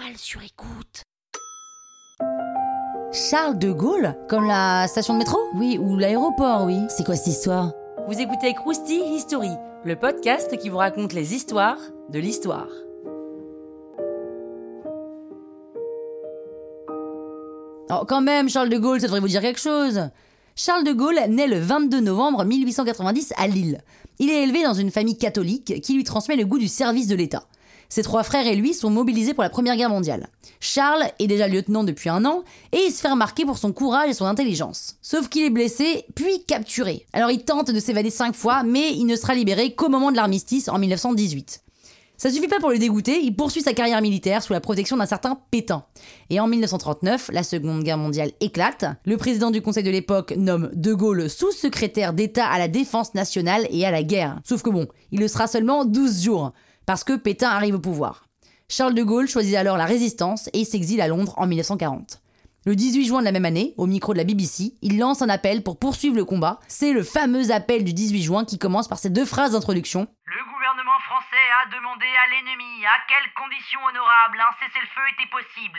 toile sur écoute. Charles de Gaulle Comme la station de métro? Oui, ou l'aéroport, oui. C'est quoi cette histoire? Vous écoutez Krusty History, le podcast qui vous raconte les histoires de l'histoire. Oh, quand même, Charles de Gaulle, ça devrait vous dire quelque chose. Charles de Gaulle naît le 22 novembre 1890 à Lille. Il est élevé dans une famille catholique qui lui transmet le goût du service de l'État. Ses trois frères et lui sont mobilisés pour la Première Guerre mondiale. Charles est déjà lieutenant depuis un an et il se fait remarquer pour son courage et son intelligence. Sauf qu'il est blessé, puis capturé. Alors il tente de s'évader cinq fois, mais il ne sera libéré qu'au moment de l'armistice en 1918. Ça suffit pas pour le dégoûter, il poursuit sa carrière militaire sous la protection d'un certain Pétain. Et en 1939, la Seconde Guerre mondiale éclate. Le président du Conseil de l'époque nomme De Gaulle sous-secrétaire d'État à la défense nationale et à la guerre. Sauf que bon, il le sera seulement 12 jours, parce que Pétain arrive au pouvoir. Charles de Gaulle choisit alors la résistance et s'exile à Londres en 1940. Le 18 juin de la même année, au micro de la BBC, il lance un appel pour poursuivre le combat. C'est le fameux appel du 18 juin qui commence par ces deux phrases d'introduction. Français a demandé à l'ennemi à quelles conditions honorables un cessez-le-feu était possible.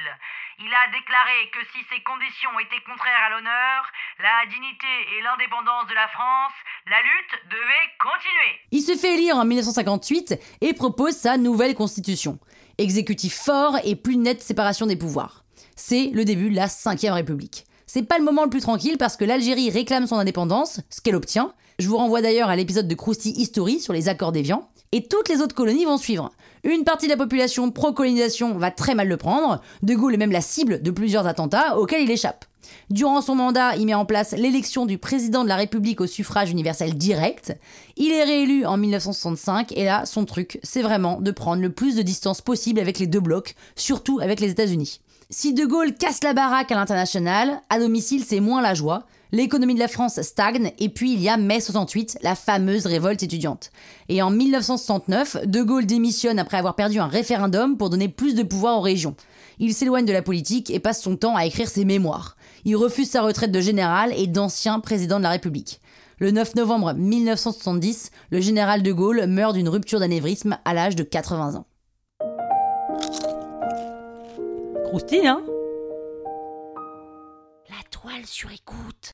Il a déclaré que si ces conditions étaient contraires à l'honneur, la dignité et l'indépendance de la France, la lutte devait continuer. Il se fait élire en 1958 et propose sa nouvelle constitution. Exécutif fort et plus nette séparation des pouvoirs. C'est le début de la 5ème République. C'est pas le moment le plus tranquille parce que l'Algérie réclame son indépendance, ce qu'elle obtient. Je vous renvoie d'ailleurs à l'épisode de Krusty History sur les accords d'Évian. Et toutes les autres colonies vont suivre. Une partie de la population pro-colonisation va très mal le prendre. De Gaulle est même la cible de plusieurs attentats auxquels il échappe. Durant son mandat, il met en place l'élection du président de la République au suffrage universel direct. Il est réélu en 1965 et là, son truc, c'est vraiment de prendre le plus de distance possible avec les deux blocs, surtout avec les États-Unis. Si De Gaulle casse la baraque à l'international, à domicile, c'est moins la joie. L'économie de la France stagne et puis il y a mai 68, la fameuse révolte étudiante. Et en 1969, De Gaulle démissionne après avoir perdu un référendum pour donner plus de pouvoir aux régions. Il s'éloigne de la politique et passe son temps à écrire ses mémoires. Il refuse sa retraite de général et d'ancien président de la République. Le 9 novembre 1970, le général de Gaulle meurt d'une rupture d'anévrisme à l'âge de 80 ans. Krusty, hein? La toile sur écoute.